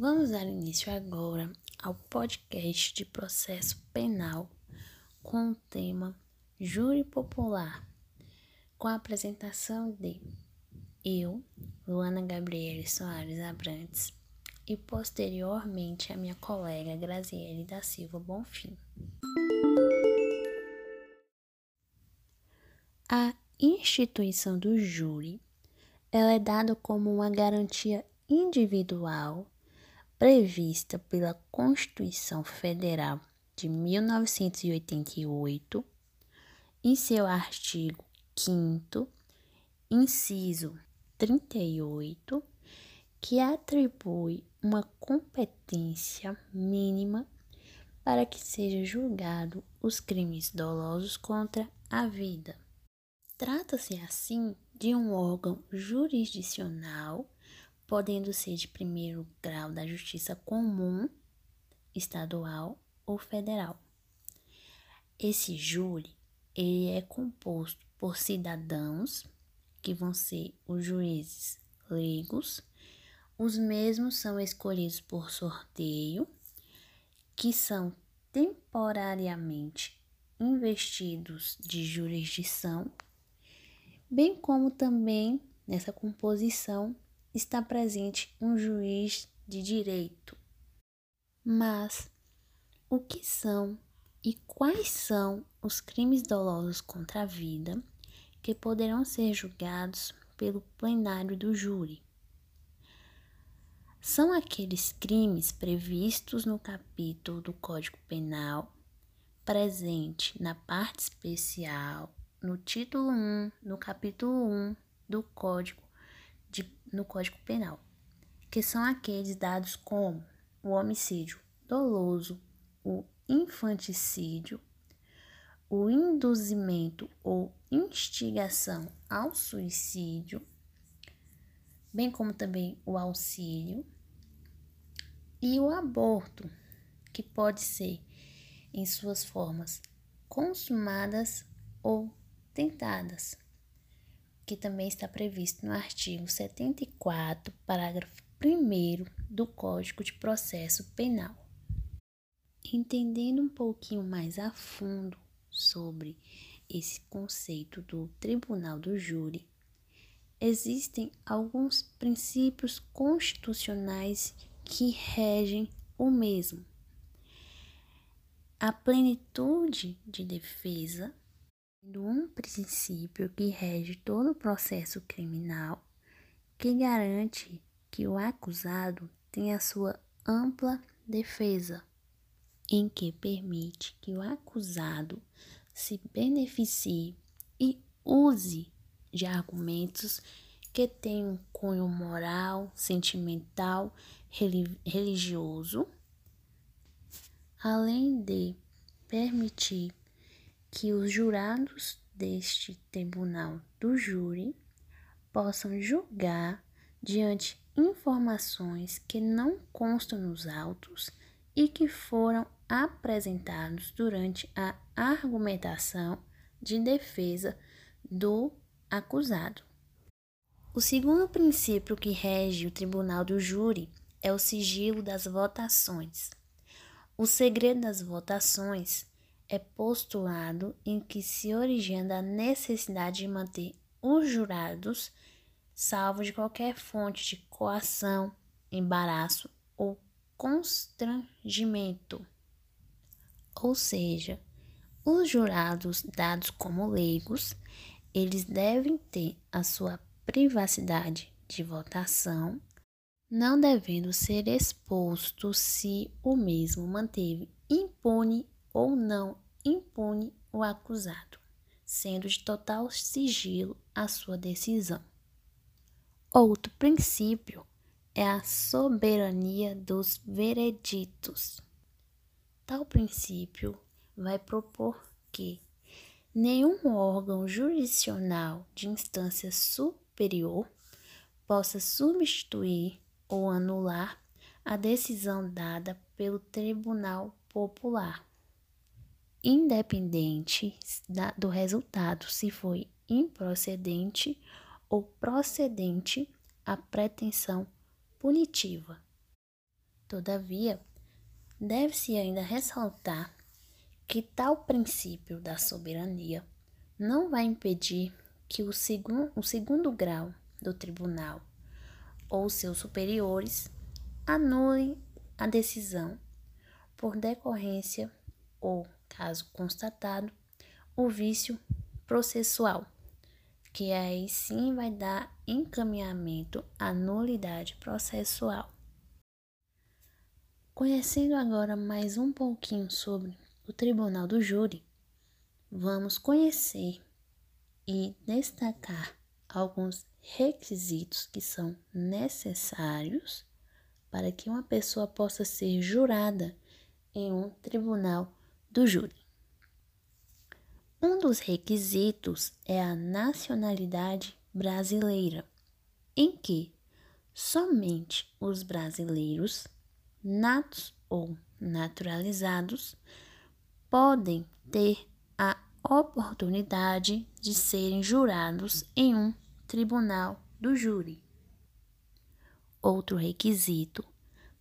Vamos dar início agora ao podcast de processo penal com o tema Júri Popular, com a apresentação de eu, Luana Gabriele Soares Abrantes, e posteriormente a minha colega Graziele da Silva Bonfim. A instituição do júri ela é dada como uma garantia individual prevista pela Constituição Federal de 1988, em seu artigo 5, inciso 38, que atribui uma competência mínima para que seja julgado os crimes dolosos contra a vida. Trata-se assim de um órgão jurisdicional podendo ser de primeiro grau da justiça comum, estadual ou federal. Esse júri ele é composto por cidadãos, que vão ser os juízes leigos, os mesmos são escolhidos por sorteio, que são temporariamente investidos de jurisdição, bem como também nessa composição está presente um juiz de direito. Mas o que são e quais são os crimes dolosos contra a vida que poderão ser julgados pelo plenário do júri? São aqueles crimes previstos no capítulo do Código Penal, presente na parte especial, no título 1, no capítulo 1 do Código no Código Penal, que são aqueles dados como o homicídio doloso, o infanticídio, o induzimento ou instigação ao suicídio, bem como também o auxílio e o aborto, que pode ser em suas formas consumadas ou tentadas que também está previsto no artigo 74, parágrafo 1 do Código de Processo Penal. Entendendo um pouquinho mais a fundo sobre esse conceito do Tribunal do Júri, existem alguns princípios constitucionais que regem o mesmo. A plenitude de defesa um princípio que rege todo o processo criminal, que garante que o acusado tenha sua ampla defesa, em que permite que o acusado se beneficie e use de argumentos que tenham cunho moral, sentimental, religioso, além de permitir que os jurados deste tribunal do júri possam julgar diante informações que não constam nos autos e que foram apresentados durante a argumentação de defesa do acusado. O segundo princípio que rege o tribunal do júri é o sigilo das votações. O segredo das votações é postulado em que se origina a necessidade de manter os jurados salvos de qualquer fonte de coação, embaraço ou constrangimento. Ou seja, os jurados dados como leigos, eles devem ter a sua privacidade de votação, não devendo ser exposto se o mesmo manteve impune ou não impune o acusado, sendo de total sigilo a sua decisão. Outro princípio é a soberania dos vereditos. Tal princípio vai propor que nenhum órgão jurisdicional de instância superior possa substituir ou anular a decisão dada pelo Tribunal Popular independente do resultado, se foi improcedente ou procedente a pretensão punitiva. Todavia, deve-se ainda ressaltar que tal princípio da soberania não vai impedir que o, segun, o segundo grau do tribunal ou seus superiores anulem a decisão por decorrência ou, caso constatado, o vício processual, que aí sim vai dar encaminhamento à nulidade processual. Conhecendo agora mais um pouquinho sobre o Tribunal do Júri, vamos conhecer e destacar alguns requisitos que são necessários para que uma pessoa possa ser jurada em um tribunal do júri. Um dos requisitos é a nacionalidade brasileira, em que somente os brasileiros, natos ou naturalizados, podem ter a oportunidade de serem jurados em um tribunal do júri. Outro requisito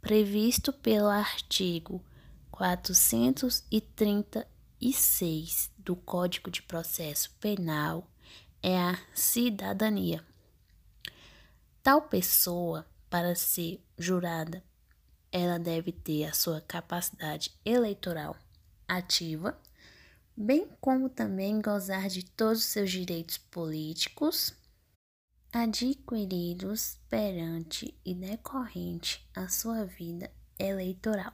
previsto pelo artigo 436 do Código de Processo Penal é a cidadania. Tal pessoa, para ser jurada, ela deve ter a sua capacidade eleitoral ativa, bem como também gozar de todos os seus direitos políticos adquiridos perante e decorrente a sua vida eleitoral.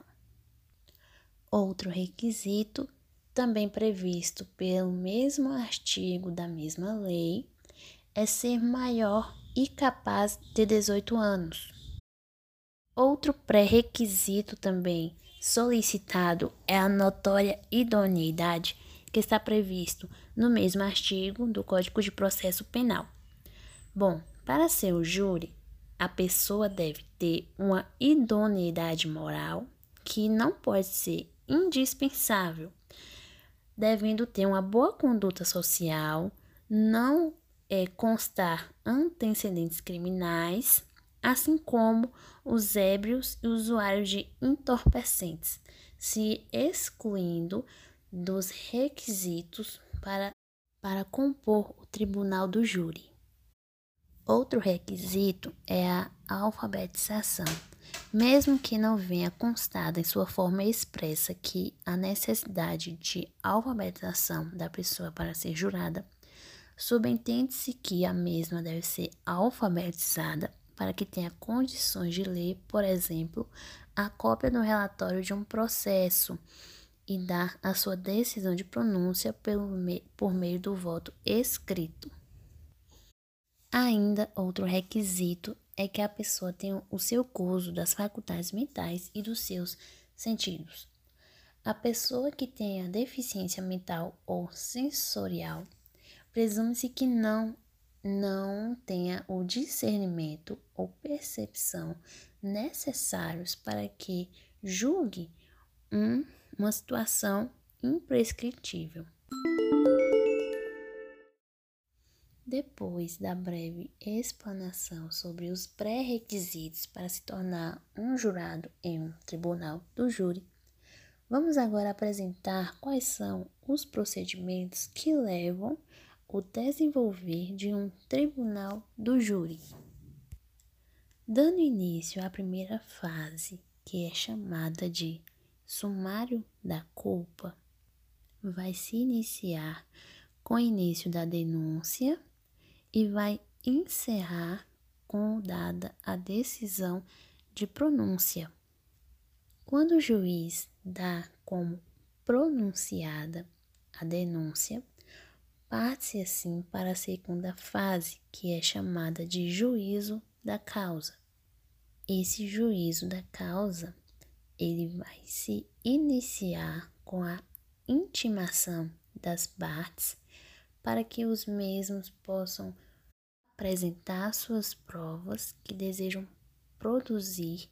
Outro requisito, também previsto pelo mesmo artigo da mesma lei, é ser maior e capaz de 18 anos. Outro pré-requisito também solicitado é a notória idoneidade que está previsto no mesmo artigo do Código de Processo Penal. Bom, para ser o júri, a pessoa deve ter uma idoneidade moral que não pode ser indispensável, devendo ter uma boa conduta social, não é, constar antecedentes criminais, assim como os ébrios e usuários de entorpecentes, se excluindo dos requisitos para, para compor o tribunal do júri. Outro requisito é a alfabetização. Mesmo que não venha constada em sua forma expressa que a necessidade de alfabetização da pessoa para ser jurada, subentende-se que a mesma deve ser alfabetizada para que tenha condições de ler, por exemplo, a cópia do relatório de um processo e dar a sua decisão de pronúncia pelo, por meio do voto escrito. Ainda outro requisito é que a pessoa tenha o seu gozo das faculdades mentais e dos seus sentidos. A pessoa que tenha deficiência mental ou sensorial presume-se que não não tenha o discernimento ou percepção necessários para que julgue um, uma situação imprescritível. Depois da breve explanação sobre os pré-requisitos para se tornar um jurado em um tribunal do júri, vamos agora apresentar quais são os procedimentos que levam o desenvolver de um tribunal do júri. Dando início à primeira fase, que é chamada de sumário da culpa, vai se iniciar com o início da denúncia e vai encerrar com dada a decisão de pronúncia. Quando o juiz dá como pronunciada a denúncia, parte-se assim para a segunda fase, que é chamada de juízo da causa. Esse juízo da causa, ele vai se iniciar com a intimação das partes para que os mesmos possam apresentar suas provas que desejam produzir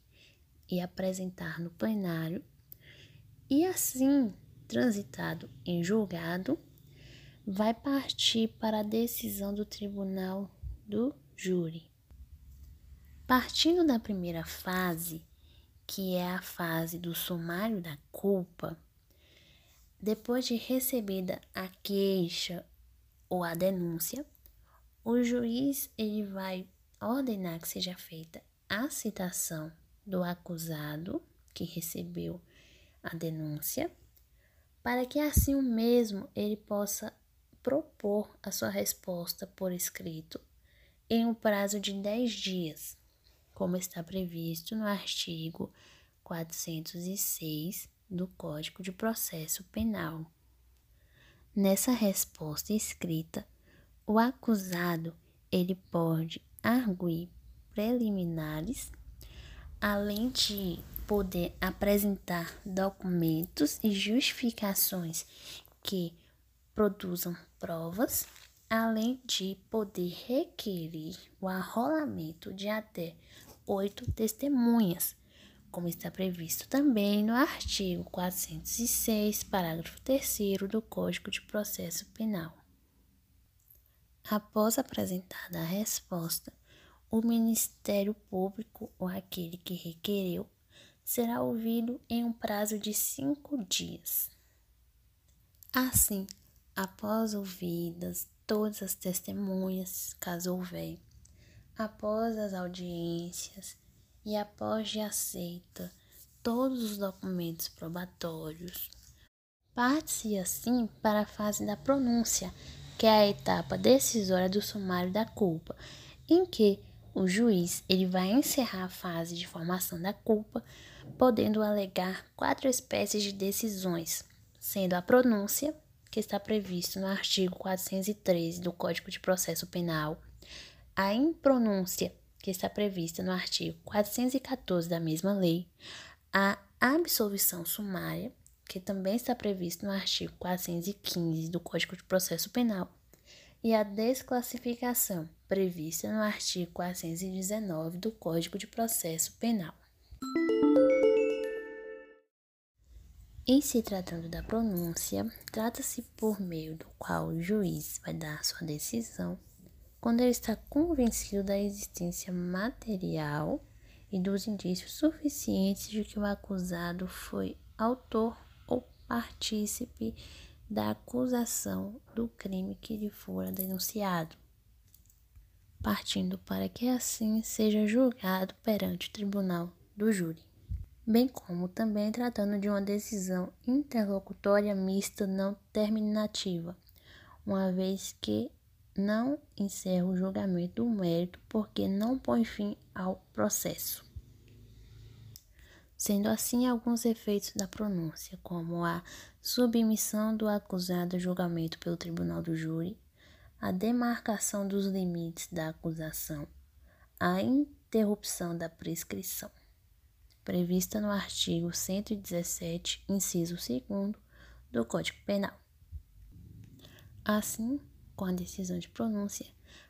e apresentar no plenário, e assim, transitado em julgado, vai partir para a decisão do tribunal do júri. Partindo da primeira fase, que é a fase do sumário da culpa, depois de recebida a queixa ou a denúncia, o juiz ele vai ordenar que seja feita a citação do acusado que recebeu a denúncia, para que assim o mesmo ele possa propor a sua resposta por escrito em um prazo de 10 dias, como está previsto no artigo 406 do Código de Processo Penal. Nessa resposta escrita, o acusado ele pode arguir preliminares, além de poder apresentar documentos e justificações que produzam provas, além de poder requerer o arrolamento de até oito testemunhas, como está previsto também no artigo 406, parágrafo 3 do Código de Processo Penal. Após apresentada a resposta, o Ministério Público ou aquele que requereu será ouvido em um prazo de cinco dias. Assim, após ouvidas todas as testemunhas, caso houver, após as audiências e após de aceita todos os documentos probatórios, parte-se assim para a fase da pronúncia, que é a etapa decisória do sumário da culpa, em que o juiz ele vai encerrar a fase de formação da culpa, podendo alegar quatro espécies de decisões, sendo a pronúncia, que está previsto no artigo 413 do Código de Processo Penal, a impronúncia, que está prevista no artigo 414 da mesma lei, a absolvição sumária, que também está previsto no artigo 415 do Código de Processo Penal, e a desclassificação, prevista no artigo 419 do Código de Processo Penal. Em se tratando da pronúncia, trata-se por meio do qual o juiz vai dar sua decisão quando ele está convencido da existência material e dos indícios suficientes de que o acusado foi autor ou partícipe da acusação do crime que lhe fora denunciado, partindo para que assim seja julgado perante o tribunal do júri. Bem como também tratando de uma decisão interlocutória mista não terminativa, uma vez que não encerra o julgamento do mérito porque não põe fim ao processo. Sendo assim, alguns efeitos da pronúncia, como a submissão do acusado a julgamento pelo tribunal do júri, a demarcação dos limites da acusação, a interrupção da prescrição prevista no artigo 117, inciso 2 do Código Penal. Assim, com a decisão de pronúncia,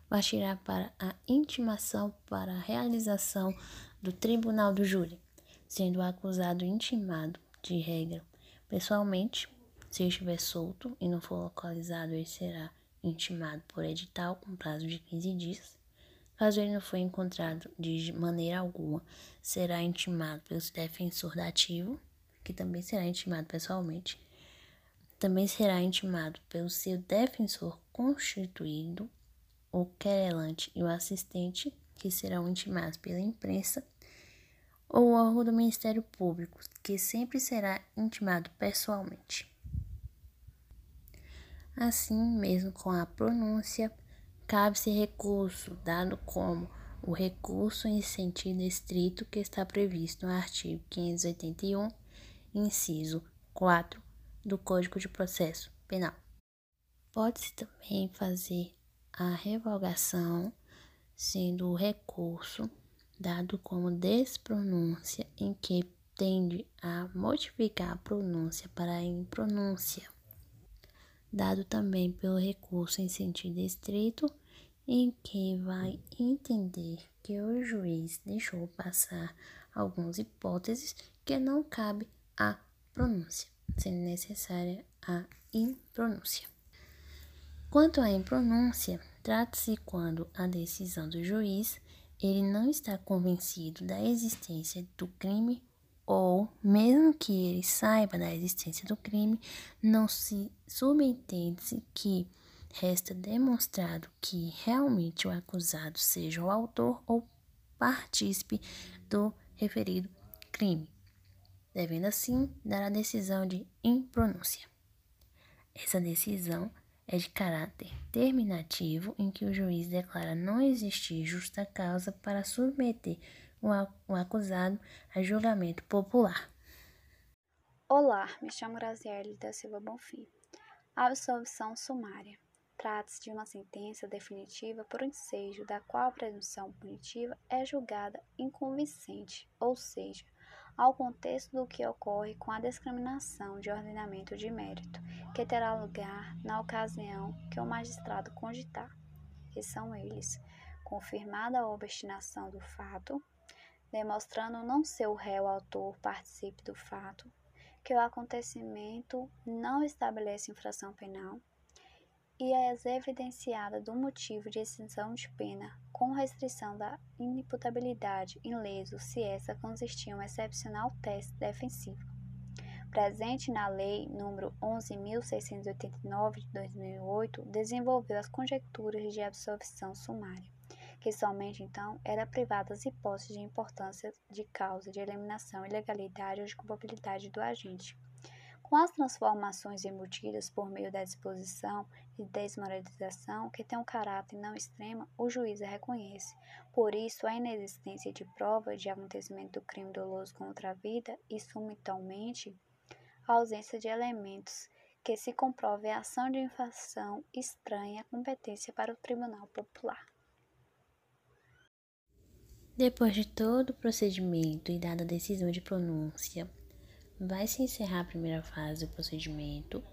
partirá para a intimação para a realização do tribunal do júri, sendo o acusado intimado, de regra, pessoalmente, se estiver solto e não for localizado, ele será intimado por edital com prazo de 15 dias Caso ele não for encontrado de maneira alguma, será intimado pelo defensor dativo, que também será intimado pessoalmente. Também será intimado pelo seu defensor constituído, o querelante e o assistente, que serão intimados pela imprensa, ou o órgão do Ministério Público, que sempre será intimado pessoalmente. Assim mesmo com a pronúncia cabe-se recurso, dado como o recurso em sentido estrito que está previsto no artigo 581, inciso 4 do Código de Processo Penal. Pode-se também fazer a revogação, sendo o recurso dado como despronúncia em que tende a modificar a pronúncia para a impronúncia dado também pelo recurso em sentido estrito, em que vai entender que o juiz deixou passar algumas hipóteses que não cabe à pronúncia, sendo necessária a impronúncia. Quanto à impronúncia, trata-se quando a decisão do juiz ele não está convencido da existência do crime ou, mesmo que ele saiba da existência do crime, não se subentende que resta demonstrado que realmente o acusado seja o autor ou partícipe do referido crime, devendo assim dar a decisão de impronúncia. Essa decisão é de caráter terminativo em que o juiz declara não existir justa causa para submeter o acusado a julgamento popular. Olá, me chamo Graziele da Silva Bonfim. Absolvição sumária. Trata-se de uma sentença definitiva por ensejo da qual a presunção punitiva é julgada inconvincente, ou seja, ao contexto do que ocorre com a discriminação de ordenamento de mérito, que terá lugar na ocasião que o magistrado cogitar, que são eles, confirmada a obstinação do fato, demonstrando não ser o réu autor participe do fato, que o acontecimento não estabelece infração penal, e é evidenciada do motivo de extinção de pena, com restrição da inimputabilidade em leso se essa consistir em um excepcional teste defensivo. Presente na Lei nº 11.689 de 2008, desenvolveu as conjecturas de absolvição sumária que somente então era privada das hipóteses de importância de causa de eliminação, ilegalidade ou de culpabilidade do agente. Com as transformações embutidas por meio da disposição e desmoralização, que tem um caráter não extremo, o juiz a reconhece. Por isso, a inexistência de prova de acontecimento do crime doloso contra a vida e, sumitualmente, a ausência de elementos que se comprove a ação de infração estranha à competência para o Tribunal Popular. Depois de todo o procedimento e dada a decisão de pronúncia, vai se encerrar a primeira fase do procedimento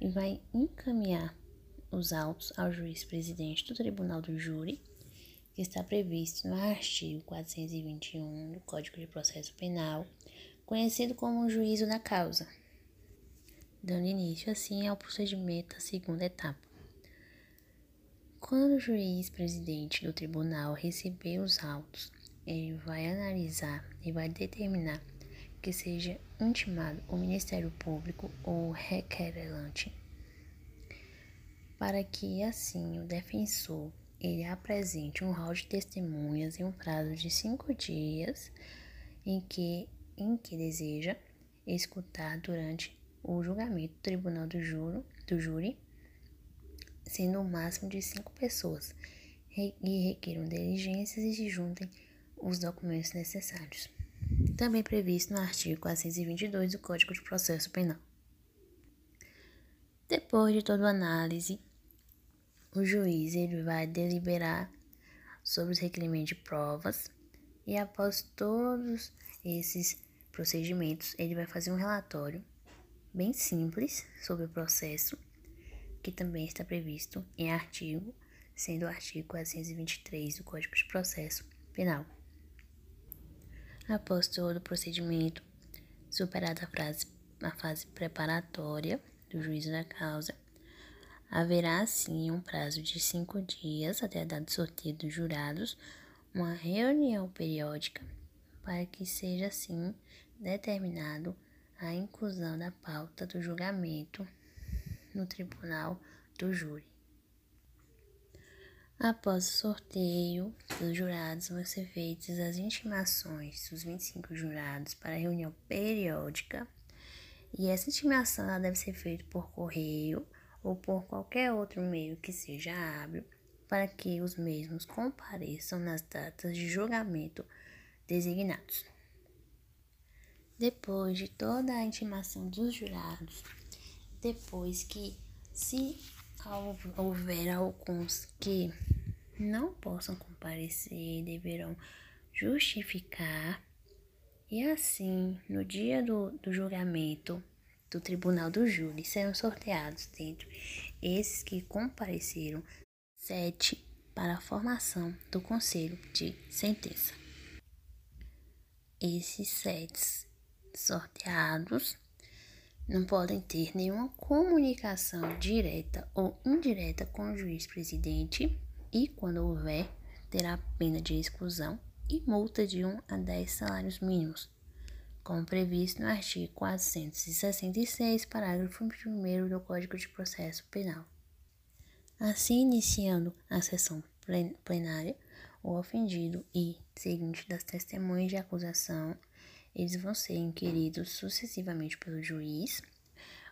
e vai encaminhar os autos ao juiz presidente do Tribunal do Júri, que está previsto no artigo 421 do Código de Processo Penal, conhecido como juízo da causa, dando início assim ao procedimento da segunda etapa. Quando o juiz presidente do tribunal receber os autos, ele vai analisar e vai determinar que seja intimado o Ministério Público ou requerelante, para que assim o defensor ele apresente um rol de testemunhas em um prazo de cinco dias em que, em que deseja escutar durante o julgamento do Tribunal do, Juro, do Júri sendo o máximo de cinco pessoas, e requeram diligências e se juntem os documentos necessários. Também previsto no artigo 422 do Código de Processo Penal. Depois de toda a análise, o juiz ele vai deliberar sobre os requerimentos de provas e após todos esses procedimentos, ele vai fazer um relatório bem simples sobre o processo que também está previsto em artigo, sendo o artigo 423 do Código de Processo Penal. Após todo o procedimento, superada a, frase, a fase preparatória do juízo da causa, haverá assim um prazo de cinco dias até a data de sorteio dos jurados, uma reunião periódica para que seja assim determinado a inclusão da pauta do julgamento no tribunal do júri. Após o sorteio dos jurados, vão ser feitas as intimações dos 25 jurados para reunião periódica. E essa intimação ela deve ser feita por correio ou por qualquer outro meio que seja hábil para que os mesmos compareçam nas datas de julgamento designados. Depois de toda a intimação dos jurados, depois que, se houver alguns que não possam comparecer, deverão justificar, e assim, no dia do, do julgamento do Tribunal do Júri, serão sorteados dentro esses que compareceram sete para a formação do Conselho de Sentença. Esses sete sorteados não podem ter nenhuma comunicação direta ou indireta com o juiz presidente e, quando houver, terá pena de exclusão e multa de 1 a 10 salários mínimos, como previsto no artigo 466, parágrafo 1 do Código de Processo Penal. Assim, iniciando a sessão plenária, o ofendido e seguinte das testemunhas de acusação, eles vão ser inquiridos sucessivamente pelo juiz,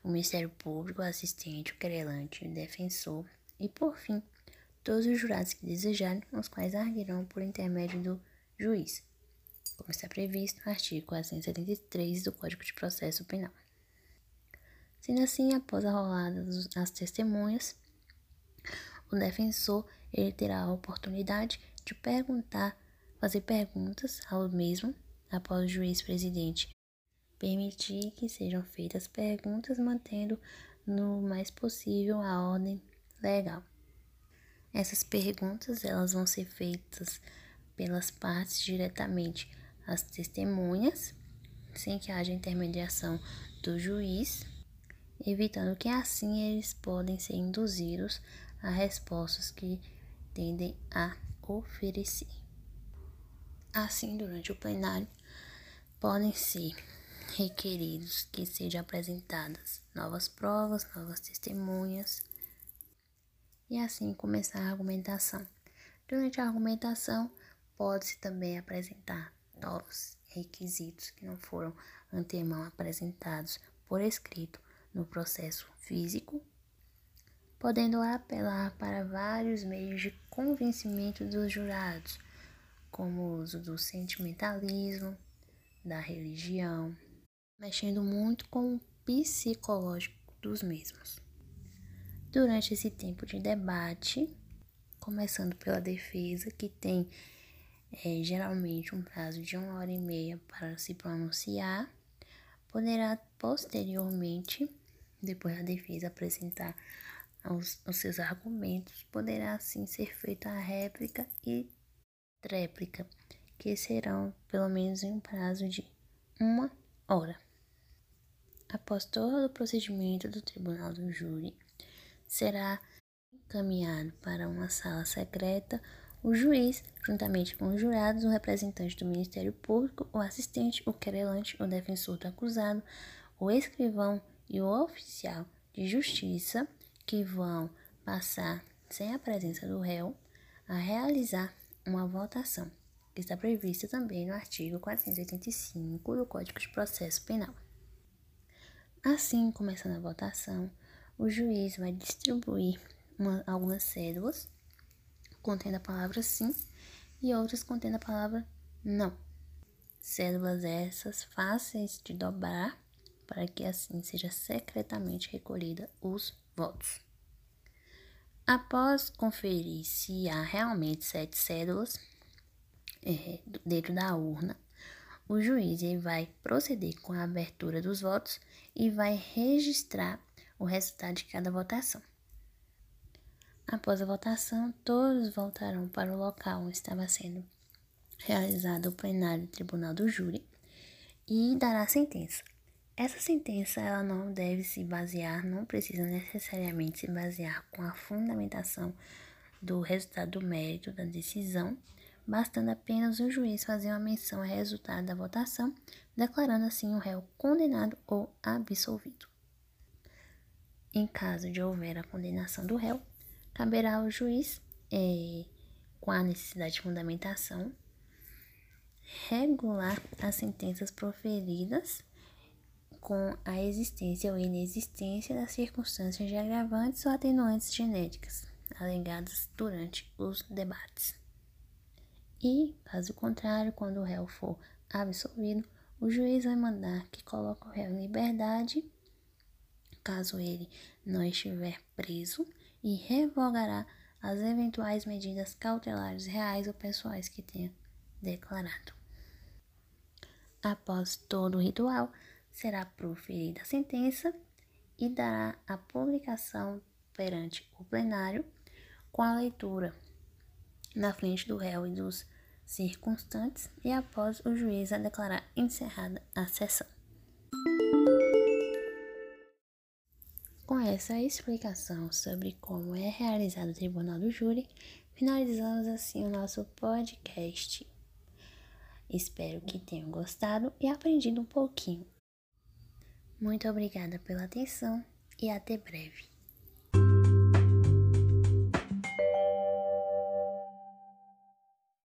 o Ministério Público, o assistente, o querelante, o defensor e, por fim, todos os jurados que desejarem, os quais arguirão por intermédio do juiz, como está previsto no artigo 473 do Código de Processo Penal. Sendo assim, após a rolada das testemunhas, o defensor ele terá a oportunidade de perguntar, fazer perguntas ao mesmo após o juiz presidente permitir que sejam feitas perguntas mantendo no mais possível a ordem legal. Essas perguntas elas vão ser feitas pelas partes diretamente às testemunhas, sem que haja intermediação do juiz, evitando que assim eles podem ser induzidos a respostas que tendem a oferecer. Assim, durante o plenário, podem ser requeridos que sejam apresentadas novas provas, novas testemunhas e assim começar a argumentação. Durante a argumentação, pode-se também apresentar novos requisitos que não foram antemão apresentados por escrito no processo físico, podendo apelar para vários meios de convencimento dos jurados, como o uso do sentimentalismo, da religião, mexendo muito com o psicológico dos mesmos. Durante esse tempo de debate, começando pela defesa, que tem é, geralmente um prazo de uma hora e meia para se pronunciar, poderá posteriormente, depois da defesa apresentar os, os seus argumentos, poderá assim ser feita a réplica e tréplica, que serão pelo menos em um prazo de uma hora. Após todo o procedimento do tribunal do júri, será encaminhado para uma sala secreta o juiz, juntamente com os jurados, o representante do Ministério Público, o assistente, o querelante, o defensor do acusado, o escrivão e o oficial de justiça, que vão passar, sem a presença do réu, a realizar uma votação, está prevista também no artigo 485 do Código de Processo Penal. Assim, começando a votação, o juiz vai distribuir uma, algumas cédulas contendo a palavra sim e outras contendo a palavra não. Cédulas essas fáceis de dobrar para que assim seja secretamente recolhida os votos. Após conferir se há realmente sete cédulas é, dentro da urna, o juiz ele vai proceder com a abertura dos votos e vai registrar o resultado de cada votação. Após a votação, todos voltarão para o local onde estava sendo realizado o plenário do Tribunal do Júri e dará a sentença. Essa sentença ela não deve se basear, não precisa necessariamente se basear com a fundamentação do resultado do mérito da decisão, bastando apenas o juiz fazer uma menção ao resultado da votação, declarando assim o réu condenado ou absolvido. Em caso de houver a condenação do réu, caberá ao juiz, é, com a necessidade de fundamentação, regular as sentenças proferidas com a existência ou inexistência das circunstâncias de agravantes ou atenuantes genéticas alegadas durante os debates. E, caso contrário, quando o réu for absolvido, o juiz vai mandar que coloque o réu em liberdade, caso ele não estiver preso, e revogará as eventuais medidas cautelares reais ou pessoais que tenha declarado. Após todo o ritual, será proferida a sentença e dará a publicação perante o plenário com a leitura na frente do réu e dos circunstantes e após o juiz a declarar encerrada a sessão. Com essa explicação sobre como é realizado o Tribunal do Júri, finalizamos assim o nosso podcast. Espero que tenham gostado e aprendido um pouquinho. Muito obrigada pela atenção e até breve.